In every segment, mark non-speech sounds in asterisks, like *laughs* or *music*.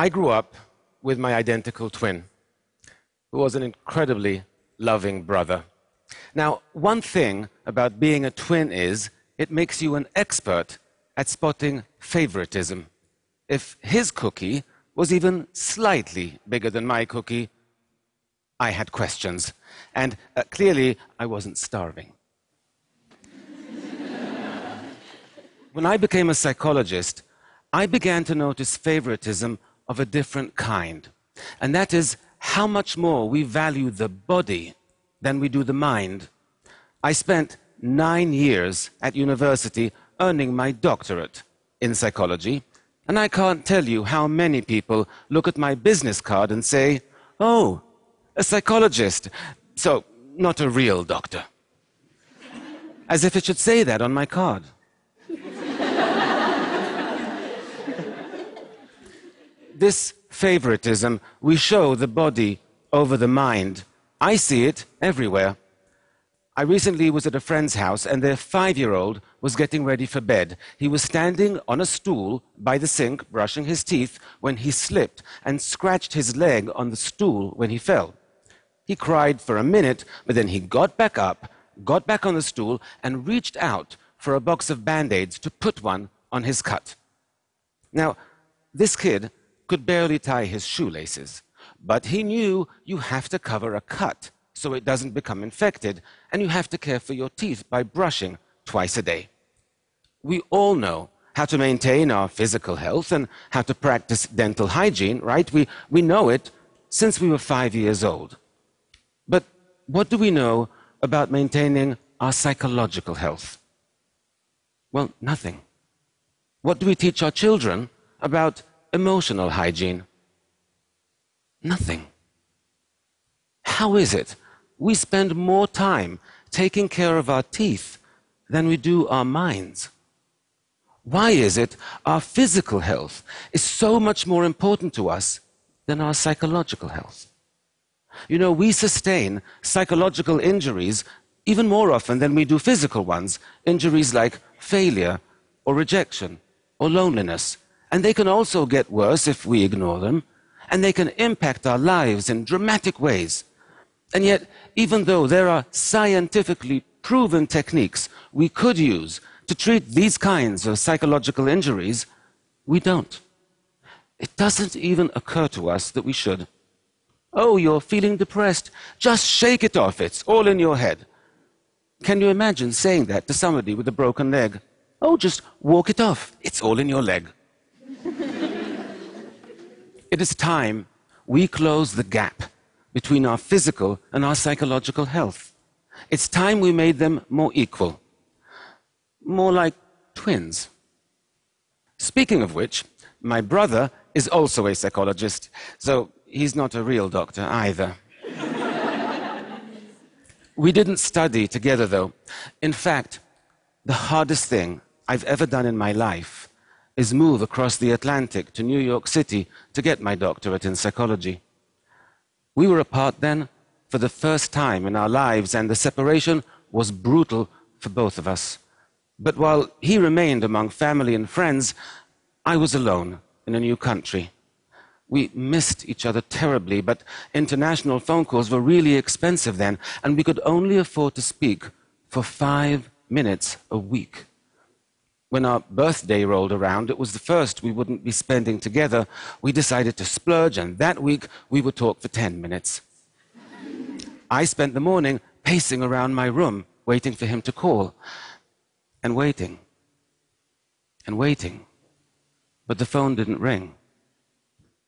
I grew up with my identical twin, who was an incredibly loving brother. Now, one thing about being a twin is it makes you an expert at spotting favoritism. If his cookie was even slightly bigger than my cookie, I had questions. And uh, clearly, I wasn't starving. *laughs* when I became a psychologist, I began to notice favoritism of a different kind. And that is how much more we value the body than we do the mind. I spent nine years at university earning my doctorate in psychology, and I can't tell you how many people look at my business card and say, Oh, a psychologist, so not a real doctor. As if it should say that on my card. This favoritism, we show the body over the mind. I see it everywhere. I recently was at a friend's house and their five year old was getting ready for bed. He was standing on a stool by the sink, brushing his teeth, when he slipped and scratched his leg on the stool when he fell. He cried for a minute, but then he got back up, got back on the stool, and reached out for a box of band aids to put one on his cut. Now, this kid could barely tie his shoelaces, but he knew you have to cover a cut so it doesn't become infected, and you have to care for your teeth by brushing twice a day. We all know how to maintain our physical health and how to practice dental hygiene, right? We, we know it since we were five years old. But what do we know about maintaining our psychological health? Well, nothing. What do we teach our children about emotional hygiene? Nothing. How is it we spend more time taking care of our teeth than we do our minds. Why is it our physical health is so much more important to us than our psychological health? You know, we sustain psychological injuries even more often than we do physical ones, injuries like failure or rejection or loneliness. And they can also get worse if we ignore them, and they can impact our lives in dramatic ways. And yet, even though there are scientifically proven techniques we could use to treat these kinds of psychological injuries, we don't. It doesn't even occur to us that we should. Oh, you're feeling depressed. Just shake it off. It's all in your head. Can you imagine saying that to somebody with a broken leg? Oh, just walk it off. It's all in your leg. It is time we close the gap between our physical and our psychological health. It's time we made them more equal, more like twins. Speaking of which, my brother is also a psychologist, so he's not a real doctor either. *laughs* we didn't study together, though. In fact, the hardest thing I've ever done in my life is move across the Atlantic to New York City to get my doctorate in psychology. We were apart then for the first time in our lives, and the separation was brutal for both of us. But while he remained among family and friends, I was alone in a new country. We missed each other terribly, but international phone calls were really expensive then, and we could only afford to speak for five minutes a week. When our birthday rolled around, it was the first we wouldn't be spending together. We decided to splurge, and that week we would talk for 10 minutes. I spent the morning pacing around my room, waiting for him to call, and waiting, and waiting. But the phone didn't ring.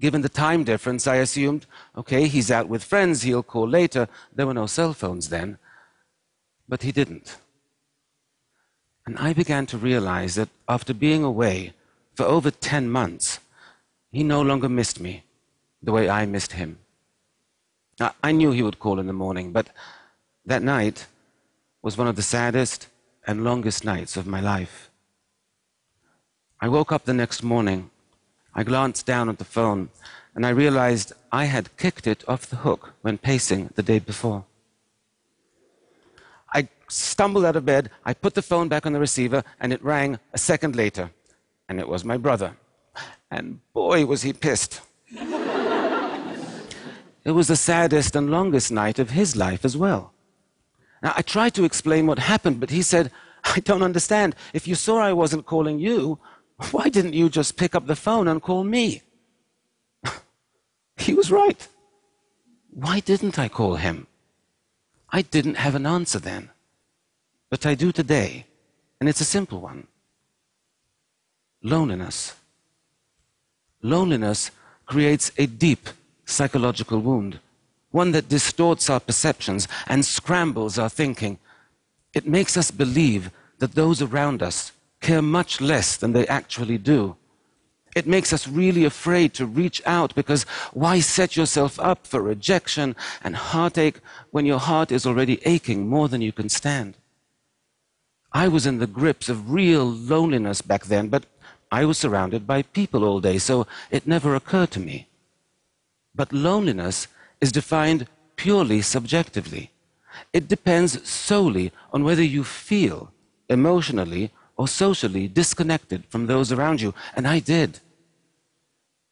Given the time difference, I assumed, okay, he's out with friends, he'll call later. There were no cell phones then. But he didn't. And I began to realize that after being away for over 10 months, he no longer missed me the way I missed him. I knew he would call in the morning, but that night was one of the saddest and longest nights of my life. I woke up the next morning. I glanced down at the phone and I realized I had kicked it off the hook when pacing the day before stumbled out of bed, I put the phone back on the receiver, and it rang a second later. And it was my brother. And boy, was he pissed. *laughs* it was the saddest and longest night of his life as well. Now, I tried to explain what happened, but he said, I don't understand. If you saw I wasn't calling you, why didn't you just pick up the phone and call me? *laughs* he was right. Why didn't I call him? I didn't have an answer then. But I do today, and it's a simple one loneliness. Loneliness creates a deep psychological wound, one that distorts our perceptions and scrambles our thinking. It makes us believe that those around us care much less than they actually do. It makes us really afraid to reach out because why set yourself up for rejection and heartache when your heart is already aching more than you can stand? I was in the grips of real loneliness back then, but I was surrounded by people all day, so it never occurred to me. But loneliness is defined purely subjectively. It depends solely on whether you feel emotionally or socially disconnected from those around you, and I did.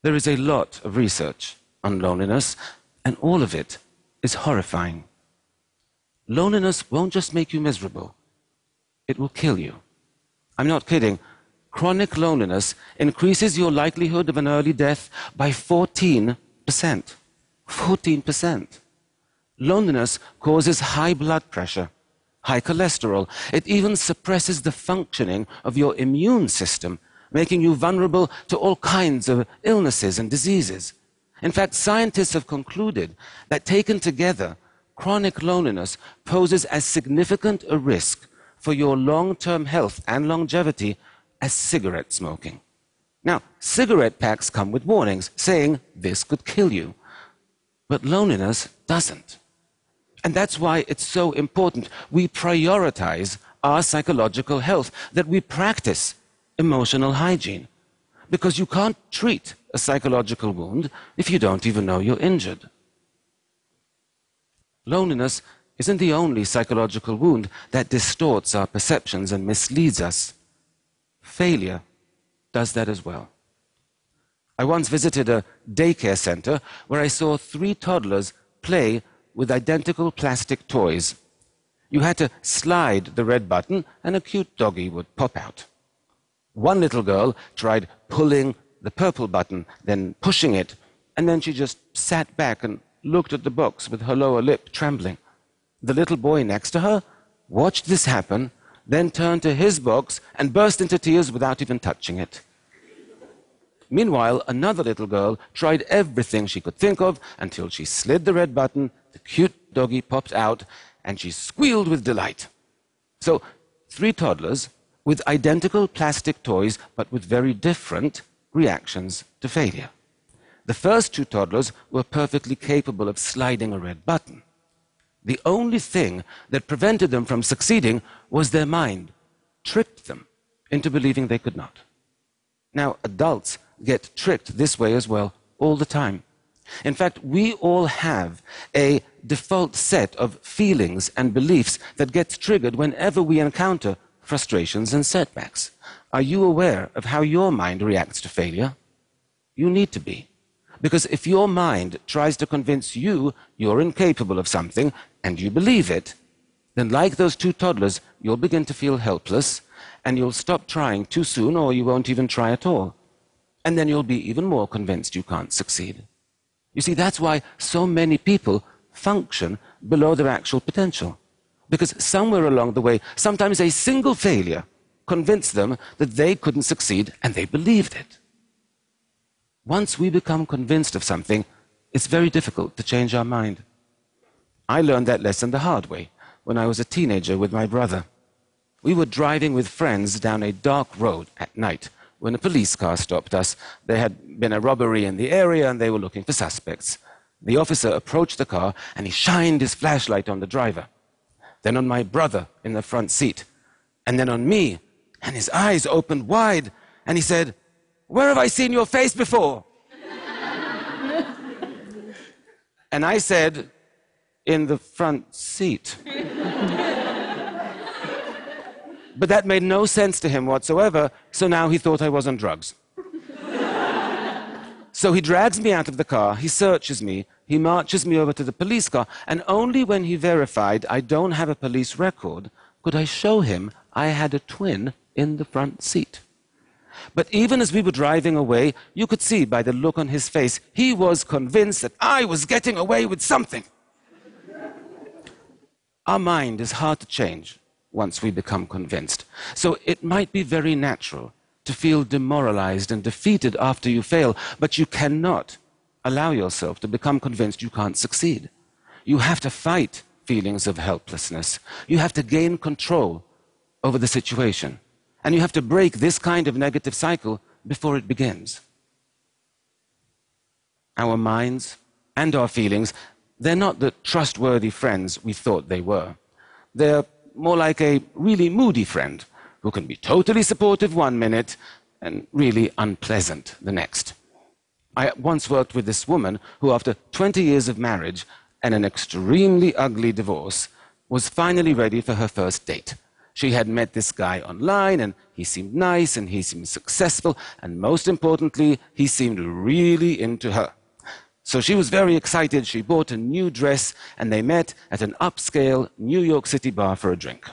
There is a lot of research on loneliness, and all of it is horrifying. Loneliness won't just make you miserable, it will kill you. I'm not kidding. Chronic loneliness increases your likelihood of an early death by 14%. 14%. Loneliness causes high blood pressure, high cholesterol. It even suppresses the functioning of your immune system, making you vulnerable to all kinds of illnesses and diseases. In fact, scientists have concluded that taken together, chronic loneliness poses as significant a risk for your long term health and longevity as cigarette smoking. Now, cigarette packs come with warnings saying this could kill you, but loneliness doesn't. And that's why it's so important we prioritize our psychological health, that we practice emotional hygiene. Because you can't treat a psychological wound if you don't even know you're injured. Loneliness isn't the only psychological wound that distorts our perceptions and misleads us. Failure does that as well. I once visited a daycare center where I saw three toddlers play with identical plastic toys. You had to slide the red button and a cute doggy would pop out. One little girl tried pulling the purple button, then pushing it, and then she just sat back and looked at the box with her lower lip trembling. The little boy next to her watched this happen, then turned to his box and burst into tears without even touching it. Meanwhile, another little girl tried everything she could think of until she slid the red button, the cute doggy popped out, and she squealed with delight. So, three toddlers with identical plastic toys but with very different reactions to failure. The first two toddlers were perfectly capable of sliding a red button. The only thing that prevented them from succeeding was their mind, tricked them into believing they could not. Now, adults get tricked this way as well all the time. In fact, we all have a default set of feelings and beliefs that gets triggered whenever we encounter frustrations and setbacks. Are you aware of how your mind reacts to failure? You need to be. Because if your mind tries to convince you you're incapable of something and you believe it, then like those two toddlers, you'll begin to feel helpless and you'll stop trying too soon or you won't even try at all and then you'll be even more convinced you can't succeed. You see, that's why so many people function below their actual potential. Because somewhere along the way, sometimes a single failure convinced them that they couldn't succeed, and they believed it. Once we become convinced of something, it's very difficult to change our mind. I learned that lesson the hard way when I was a teenager with my brother. We were driving with friends down a dark road at night when a police car stopped us. There had been a robbery in the area and they were looking for suspects. The officer approached the car and he shined his flashlight on the driver, then on my brother in the front seat, and then on me. And his eyes opened wide and he said, Where have I seen your face before? *laughs* and I said, In the front seat. But that made no sense to him whatsoever, so now he thought I was on drugs. *laughs* So he drags me out of the car, he searches me, he marches me over to the police car, and only when he verified I don't have a police record could I show him I had a twin in the front seat. But even as we were driving away, you could see by the look on his face, he was convinced that I was getting away with something. Our mind is hard to change once we become convinced. So it might be very natural to feel demoralized and defeated after you fail, but you cannot allow yourself to become convinced you can't succeed. You have to fight feelings of helplessness. You have to gain control over the situation. And you have to break this kind of negative cycle before it begins. Our minds and our feelings, they're not the trustworthy friends we thought they were. They're more like a really moody friend who can be totally supportive one minute and really unpleasant the next. I once worked with this woman who, after 20 years of marriage and an extremely ugly divorce, was finally ready for her first date. She had met this guy online, and he seemed nice, and he seemed successful, and most importantly, he seemed really into her. So she was very excited. She bought a new dress, and they met at an upscale New York City bar for a drink.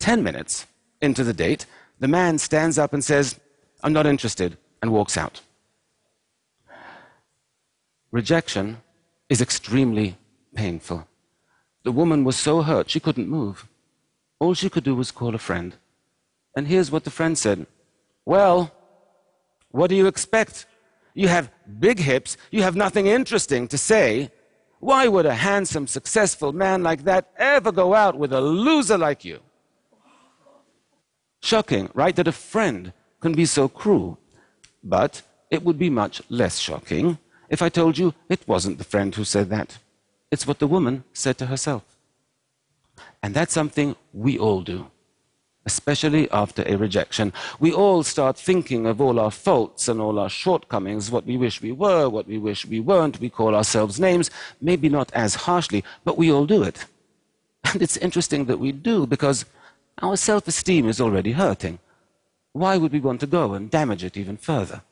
Ten minutes into the date, the man stands up and says, I'm not interested, and walks out. Rejection is extremely painful. The woman was so hurt she couldn't move. All she could do was call a friend. And here's what the friend said Well, what do you expect? You have big hips, you have nothing interesting to say. Why would a handsome, successful man like that ever go out with a loser like you? Shocking, right? That a friend can be so cruel. But it would be much less shocking if I told you it wasn't the friend who said that. It's what the woman said to herself. And that's something we all do, especially after a rejection. We all start thinking of all our faults and all our shortcomings, what we wish we were, what we wish we weren't. We call ourselves names, maybe not as harshly, but we all do it. *laughs* And it's interesting that we do because our self esteem is already hurting. Why would we want to go and damage it even further?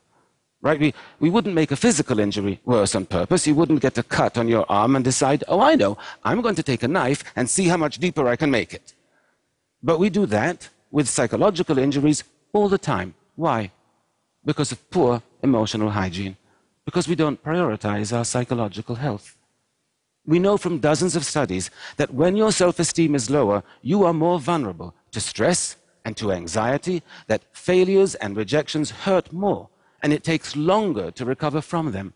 right? We, we wouldn't make a physical injury worse on purpose. You wouldn't get a cut on your arm and decide, oh, I know, I'm going to take a knife and see how much deeper I can make it. But we do that with psychological injuries all the time. Why? Because of poor emotional hygiene. Because we don't prioritize our psychological health. We know from dozens of studies that when your self esteem is lower, you are more vulnerable to stress and to anxiety, that failures and rejections hurt more and it takes longer to recover from them.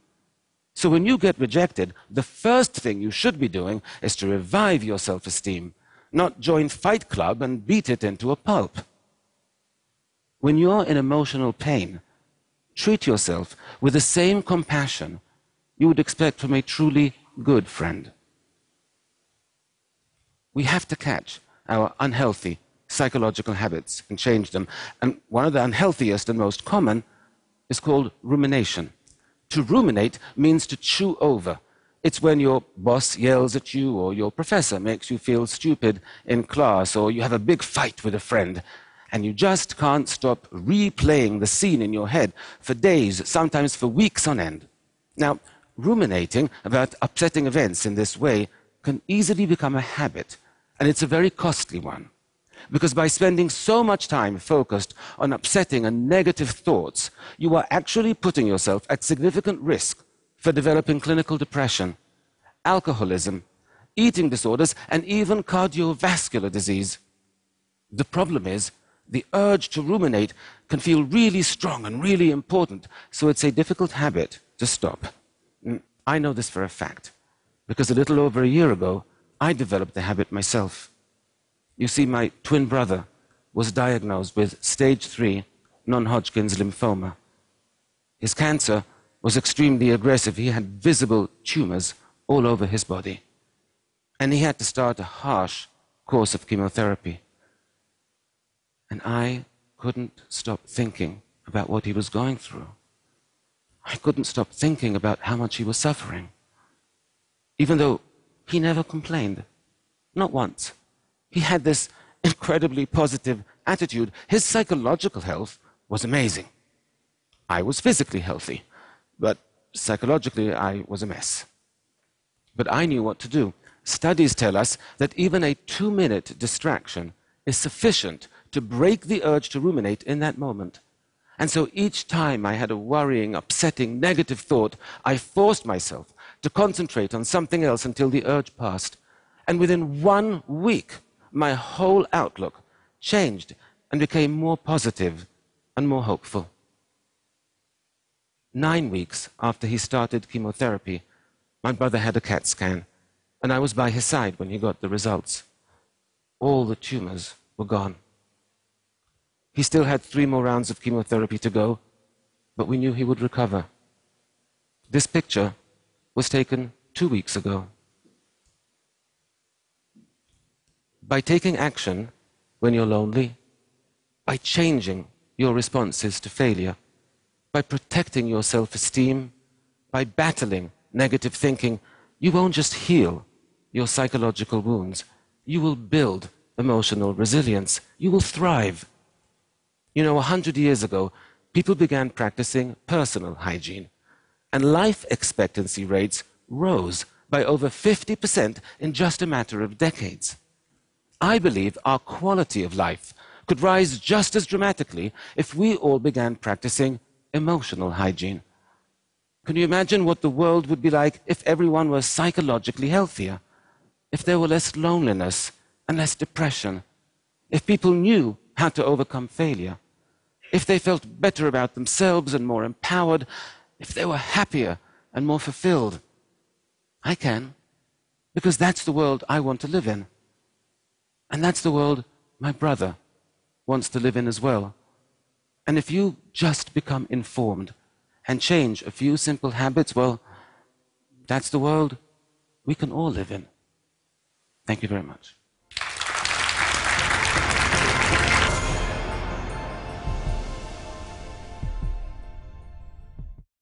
So when you get rejected, the first thing you should be doing is to revive your self esteem, not join Fight Club and beat it into a pulp. When you're in emotional pain, treat yourself with the same compassion you would expect from a truly good friend. We have to catch our unhealthy psychological habits and change them. And one of the unhealthiest and most common is called rumination. To ruminate means to chew over. It's when your boss yells at you, or your professor makes you feel stupid in class, or you have a big fight with a friend, and you just can't stop replaying the scene in your head for days, sometimes for weeks on end. Now, ruminating about upsetting events in this way can easily become a habit, and it's a very costly one. Because by spending so much time focused on upsetting and negative thoughts, you are actually putting yourself at significant risk for developing clinical depression, alcoholism, eating disorders, and even cardiovascular disease. The problem is, the urge to ruminate can feel really strong and really important, so it's a difficult habit to stop. Mm, I know this for a fact, because a little over a year ago, I developed the habit myself. You see, my twin brother was diagnosed with stage three non Hodgkin's lymphoma. His cancer was extremely aggressive. He had visible tumors all over his body. And he had to start a harsh course of chemotherapy. And I couldn't stop thinking about what he was going through. I couldn't stop thinking about how much he was suffering. Even though he never complained, not once. He had this incredibly positive attitude. His psychological health was amazing. I was physically healthy, but psychologically I was a mess. But I knew what to do. Studies tell us that even a two minute distraction is sufficient to break the urge to ruminate in that moment. And so each time I had a worrying, upsetting, negative thought, I forced myself to concentrate on something else until the urge passed. And within one week, my whole outlook changed and became more positive and more hopeful. Nine weeks after he started chemotherapy, my brother had a CAT scan and I was by his side when he got the results. All the tumors were gone. He still had three more rounds of chemotherapy to go, but we knew he would recover. This picture was taken two weeks ago. By taking action when you're lonely, by changing your responses to failure, by protecting your self esteem, by battling negative thinking, you won't just heal, your psychological wounds. You will build emotional resilience. You will thrive. You know, a hundred years ago, people began practicing personal hygiene, and life expectancy rates rose by over 50% in just a matter of decades. I believe our quality of life could rise just as dramatically if we all began practicing emotional hygiene. Can you imagine what the world would be like if everyone was psychologically healthier? if there were less loneliness and less depression, if people knew how to overcome failure, if they felt better about themselves and more empowered, if they were happier and more fulfilled. I can, because that's the world I want to live in. And that's the world my brother wants to live in as well. And if you just become informed and change a few simple habits, well, that's the world we can all live in. Thank you very much.